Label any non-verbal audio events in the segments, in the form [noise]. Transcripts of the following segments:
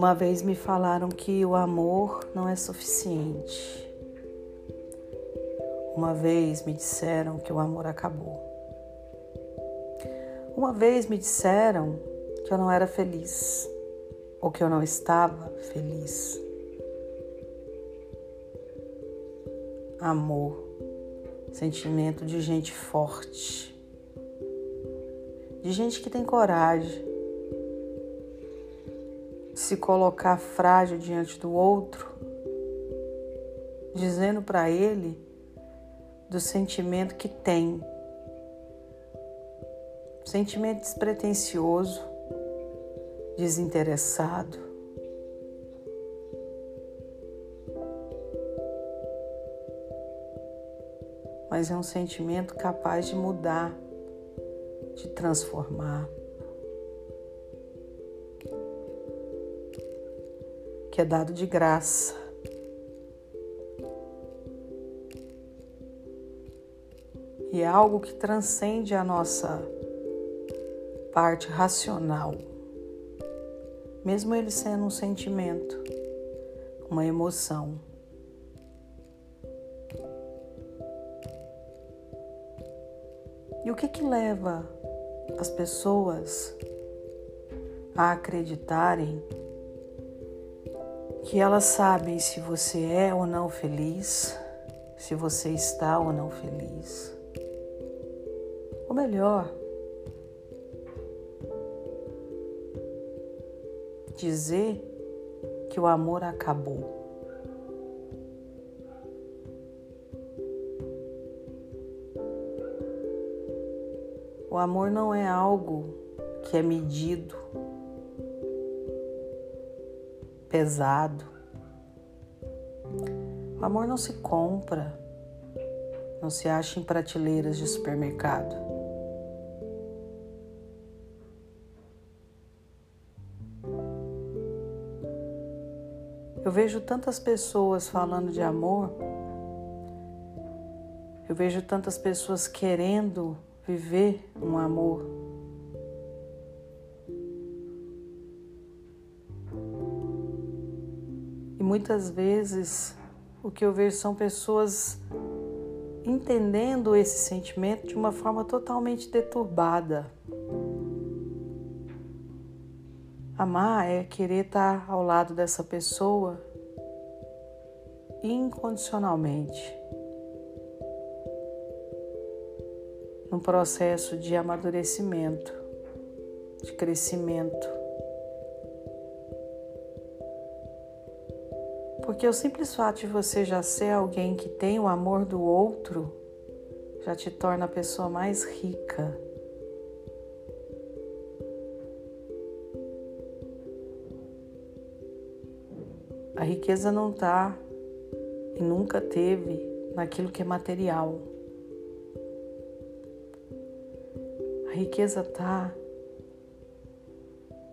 Uma vez me falaram que o amor não é suficiente. Uma vez me disseram que o amor acabou. Uma vez me disseram que eu não era feliz ou que eu não estava feliz. Amor, sentimento de gente forte, de gente que tem coragem se colocar frágil diante do outro, dizendo para ele do sentimento que tem. Sentimento despretensioso, desinteressado. Mas é um sentimento capaz de mudar, de transformar. Que é dado de graça. E é algo que transcende a nossa parte racional mesmo ele sendo um sentimento, uma emoção. E o que que leva as pessoas a acreditarem que elas sabem se você é ou não feliz, se você está ou não feliz? Ou melhor, dizer que o amor acabou. O amor não é algo que é medido, pesado. O amor não se compra, não se acha em prateleiras de supermercado. Eu vejo tantas pessoas falando de amor, eu vejo tantas pessoas querendo viver um amor. Muitas vezes o que eu vejo são pessoas entendendo esse sentimento de uma forma totalmente deturbada. Amar é querer estar ao lado dessa pessoa incondicionalmente. Num processo de amadurecimento, de crescimento. Porque o simples fato de você já ser alguém que tem o amor do outro já te torna a pessoa mais rica A riqueza não está e nunca teve naquilo que é material. A riqueza está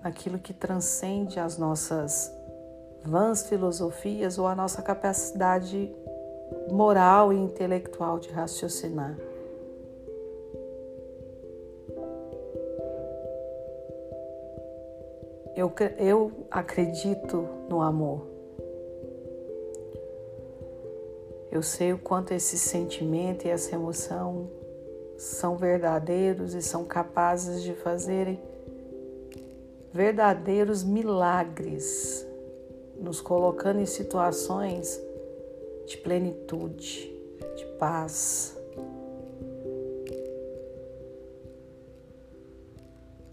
naquilo que transcende as nossas vãs filosofias ou a nossa capacidade moral e intelectual de raciocinar. Eu, eu acredito no amor. Eu sei o quanto esse sentimento e essa emoção são verdadeiros e são capazes de fazerem verdadeiros milagres, nos colocando em situações de plenitude, de paz.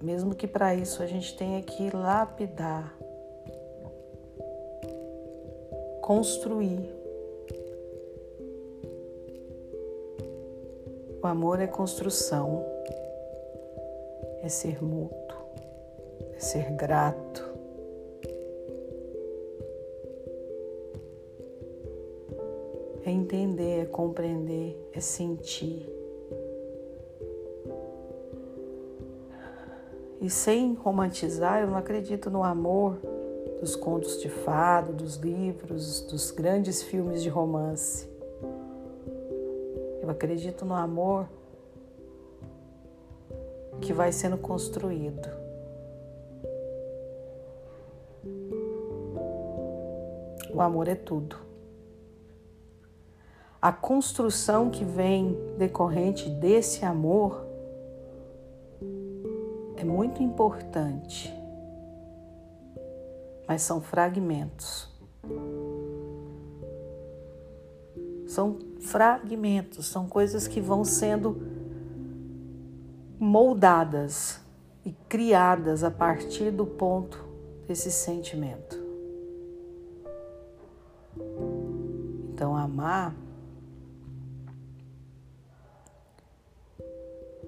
Mesmo que para isso a gente tenha que lapidar, construir O amor é construção, é ser mútuo, é ser grato. Entender, é compreender, é sentir. E sem romantizar, eu não acredito no amor dos contos de fado, dos livros, dos grandes filmes de romance. Eu acredito no amor que vai sendo construído. o amor é tudo. A construção que vem decorrente desse amor é muito importante, mas são fragmentos. São fragmentos, são coisas que vão sendo moldadas e criadas a partir do ponto desse sentimento. Então, amar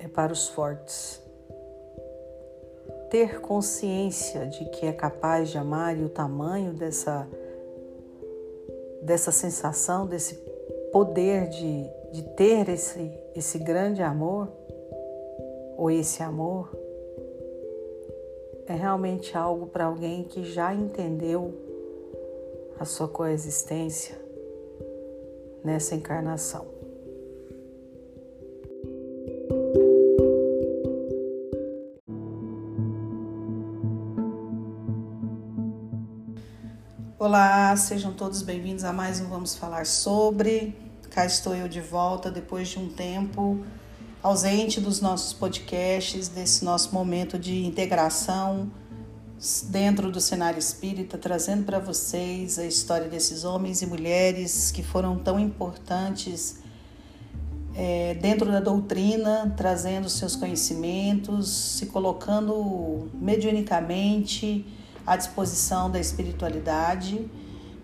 é para os fortes. Ter consciência de que é capaz de amar e o tamanho dessa, dessa sensação, desse poder de, de ter esse, esse grande amor, ou esse amor, é realmente algo para alguém que já entendeu a sua coexistência nessa encarnação. Olá, sejam todos bem-vindos a mais um Vamos Falar Sobre. Cá estou eu de volta depois de um tempo ausente dos nossos podcasts, desse nosso momento de integração dentro do cenário espírita, trazendo para vocês a história desses homens e mulheres que foram tão importantes é, dentro da doutrina, trazendo seus conhecimentos, se colocando mediunicamente à disposição da espiritualidade.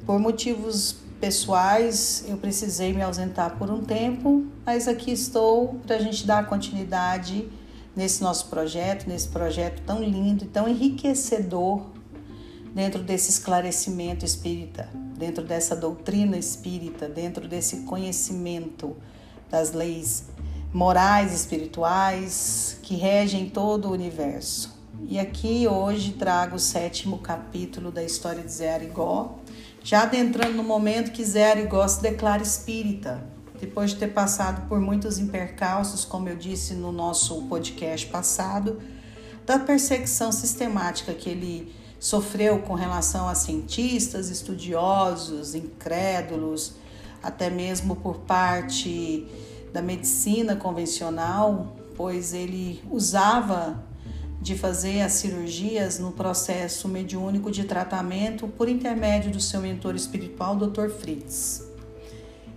Por motivos pessoais, eu precisei me ausentar por um tempo, mas aqui estou para a gente dar continuidade nesse nosso projeto, nesse projeto tão lindo e tão enriquecedor dentro desse esclarecimento espírita, dentro dessa doutrina espírita, dentro desse conhecimento das leis morais espirituais que regem todo o universo. E aqui hoje trago o sétimo capítulo da história de Zé Arigó, já adentrando no momento que Zé Arigó se declara espírita, depois de ter passado por muitos impercalços, como eu disse no nosso podcast passado, da perseguição sistemática que ele sofreu com relação a cientistas, estudiosos, incrédulos, até mesmo por parte da medicina convencional, pois ele usava de fazer as cirurgias no processo mediúnico de tratamento por intermédio do seu mentor espiritual, Dr. Fritz.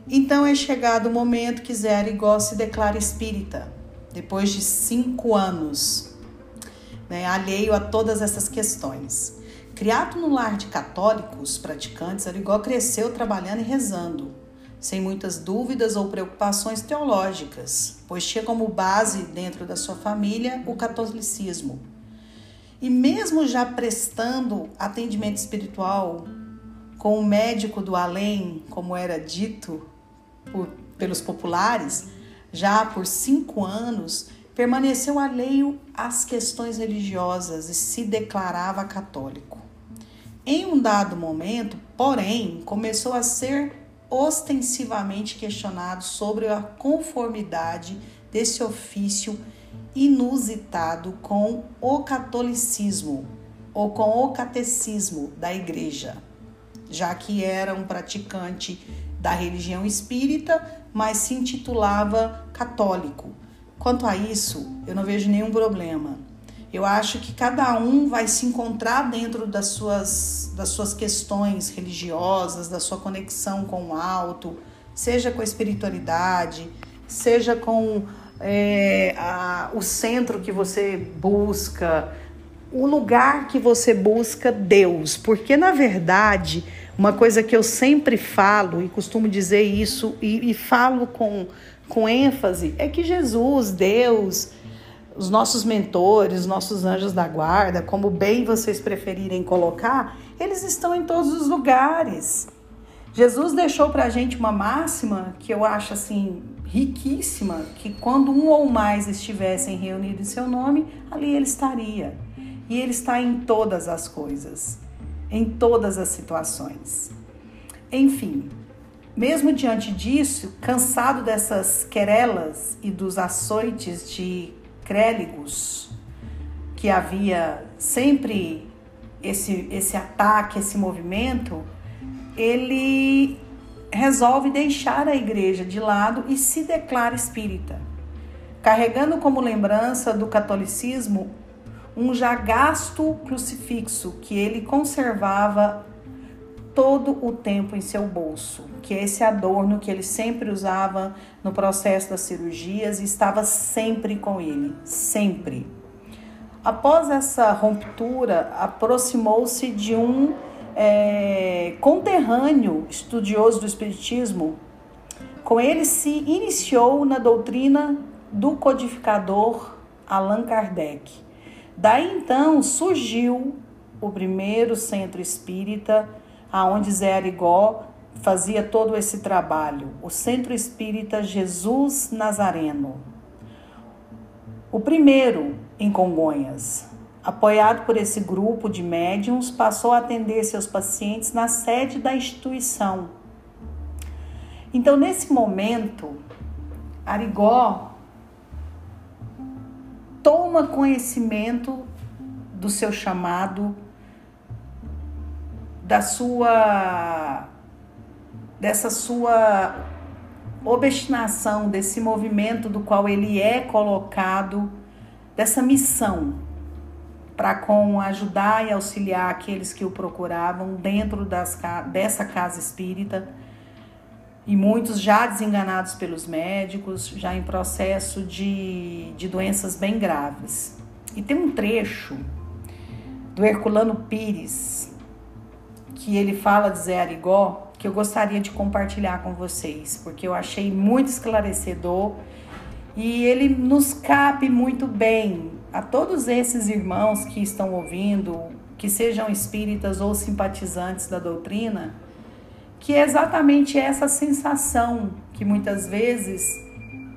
Então é chegado o momento que Zé Arigó se declara espírita, depois de cinco anos, né, alheio a todas essas questões. Criado no lar de católicos praticantes, Arigó cresceu trabalhando e rezando sem muitas dúvidas ou preocupações teológicas, pois tinha como base dentro da sua família o catolicismo. E mesmo já prestando atendimento espiritual com o médico do além, como era dito por, pelos populares, já por cinco anos, permaneceu alheio às questões religiosas e se declarava católico. Em um dado momento, porém, começou a ser ostensivamente questionado sobre a conformidade desse ofício inusitado com o catolicismo ou com o catecismo da igreja, já que era um praticante da religião espírita, mas se intitulava católico. Quanto a isso, eu não vejo nenhum problema. Eu acho que cada um vai se encontrar dentro das suas, das suas questões religiosas, da sua conexão com o alto, seja com a espiritualidade, seja com é, a, o centro que você busca, o lugar que você busca Deus. Porque, na verdade, uma coisa que eu sempre falo e costumo dizer isso e, e falo com, com ênfase é que Jesus, Deus, os nossos mentores, os nossos anjos da guarda, como bem vocês preferirem colocar, eles estão em todos os lugares. Jesus deixou para a gente uma máxima que eu acho assim riquíssima, que quando um ou mais estivessem reunidos em seu nome, ali ele estaria. E ele está em todas as coisas, em todas as situações. Enfim, mesmo diante disso, cansado dessas querelas e dos açoites de créligos, que havia sempre esse, esse ataque, esse movimento, ele resolve deixar a igreja de lado e se declara espírita, carregando como lembrança do catolicismo um já gasto crucifixo que ele conservava todo o tempo em seu bolso, que é esse adorno que ele sempre usava no processo das cirurgias e estava sempre com ele, sempre. Após essa ruptura, aproximou-se de um é, conterrâneo estudioso do Espiritismo. Com ele se iniciou na doutrina do codificador Allan Kardec. Daí então surgiu o primeiro centro espírita, aonde Zé Arigó fazia todo esse trabalho, o Centro Espírita Jesus Nazareno. O primeiro em Congonhas, apoiado por esse grupo de médiums, passou a atender seus pacientes na sede da instituição. Então, nesse momento, Arigó toma conhecimento do seu chamado, da sua dessa sua obstinação, desse movimento do qual ele é colocado, dessa missão para com ajudar e auxiliar aqueles que o procuravam dentro das, dessa casa espírita e muitos já desenganados pelos médicos, já em processo de, de doenças bem graves. E tem um trecho do Herculano Pires que ele fala de Zé Arigó que eu gostaria de compartilhar com vocês, porque eu achei muito esclarecedor e ele nos cabe muito bem a todos esses irmãos que estão ouvindo, que sejam espíritas ou simpatizantes da doutrina, que é exatamente essa sensação que muitas vezes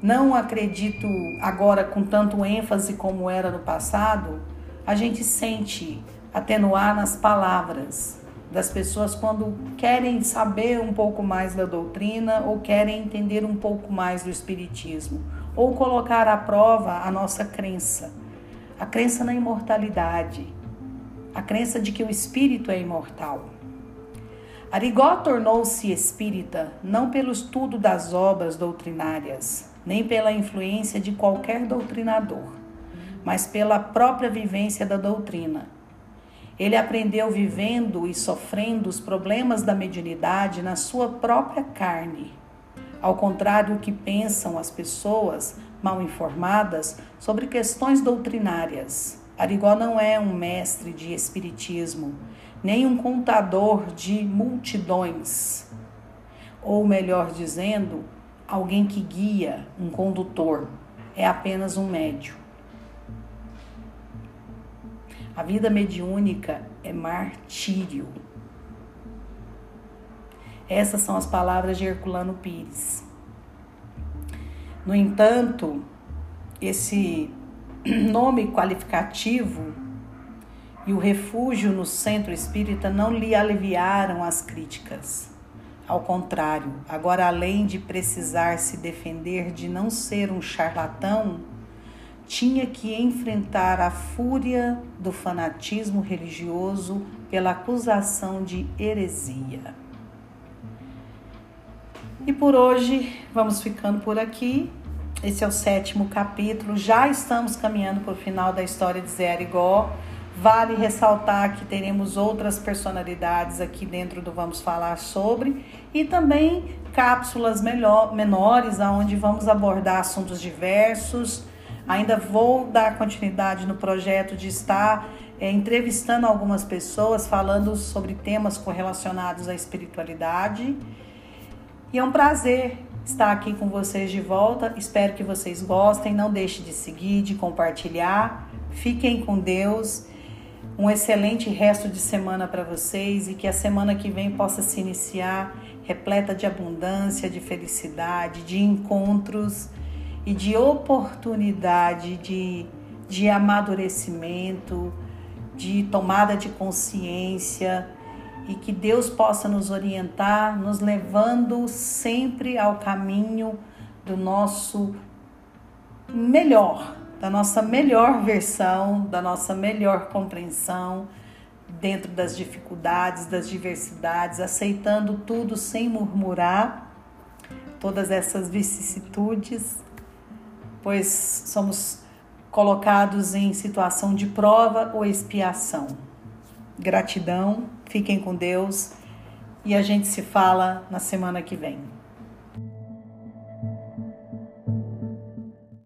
não acredito agora com tanto ênfase como era no passado, a gente sente atenuar nas palavras das pessoas quando querem saber um pouco mais da doutrina ou querem entender um pouco mais do espiritismo ou colocar à prova a nossa crença a crença na imortalidade, a crença de que o espírito é imortal. Arigó tornou-se espírita não pelo estudo das obras doutrinárias, nem pela influência de qualquer doutrinador, mas pela própria vivência da doutrina. Ele aprendeu vivendo e sofrendo os problemas da mediunidade na sua própria carne. Ao contrário do que pensam as pessoas, mal informadas sobre questões doutrinárias. Arigó não é um mestre de espiritismo, nem um contador de multidões, ou melhor dizendo, alguém que guia, um condutor, é apenas um médio. A vida mediúnica é martírio. Essas são as palavras de Herculano Pires. No entanto, esse [clears throat] nome qualificativo e o refúgio no centro espírita não lhe aliviaram as críticas. Ao contrário, agora além de precisar se defender de não ser um charlatão, tinha que enfrentar a fúria do fanatismo religioso pela acusação de heresia. E por hoje vamos ficando por aqui. Esse é o sétimo capítulo. Já estamos caminhando para o final da história de Zé Arigó. Vale ressaltar que teremos outras personalidades aqui dentro do Vamos Falar sobre e também cápsulas melhor, menores, onde vamos abordar assuntos diversos. Ainda vou dar continuidade no projeto de estar é, entrevistando algumas pessoas, falando sobre temas correlacionados à espiritualidade. E é um prazer estar aqui com vocês de volta. Espero que vocês gostem. Não deixe de seguir, de compartilhar. Fiquem com Deus. Um excelente resto de semana para vocês e que a semana que vem possa se iniciar repleta de abundância, de felicidade, de encontros e de oportunidade de, de amadurecimento, de tomada de consciência e que Deus possa nos orientar, nos levando sempre ao caminho do nosso melhor, da nossa melhor versão, da nossa melhor compreensão dentro das dificuldades, das diversidades, aceitando tudo sem murmurar, todas essas vicissitudes, pois somos colocados em situação de prova ou expiação. Gratidão, fiquem com Deus e a gente se fala na semana que vem.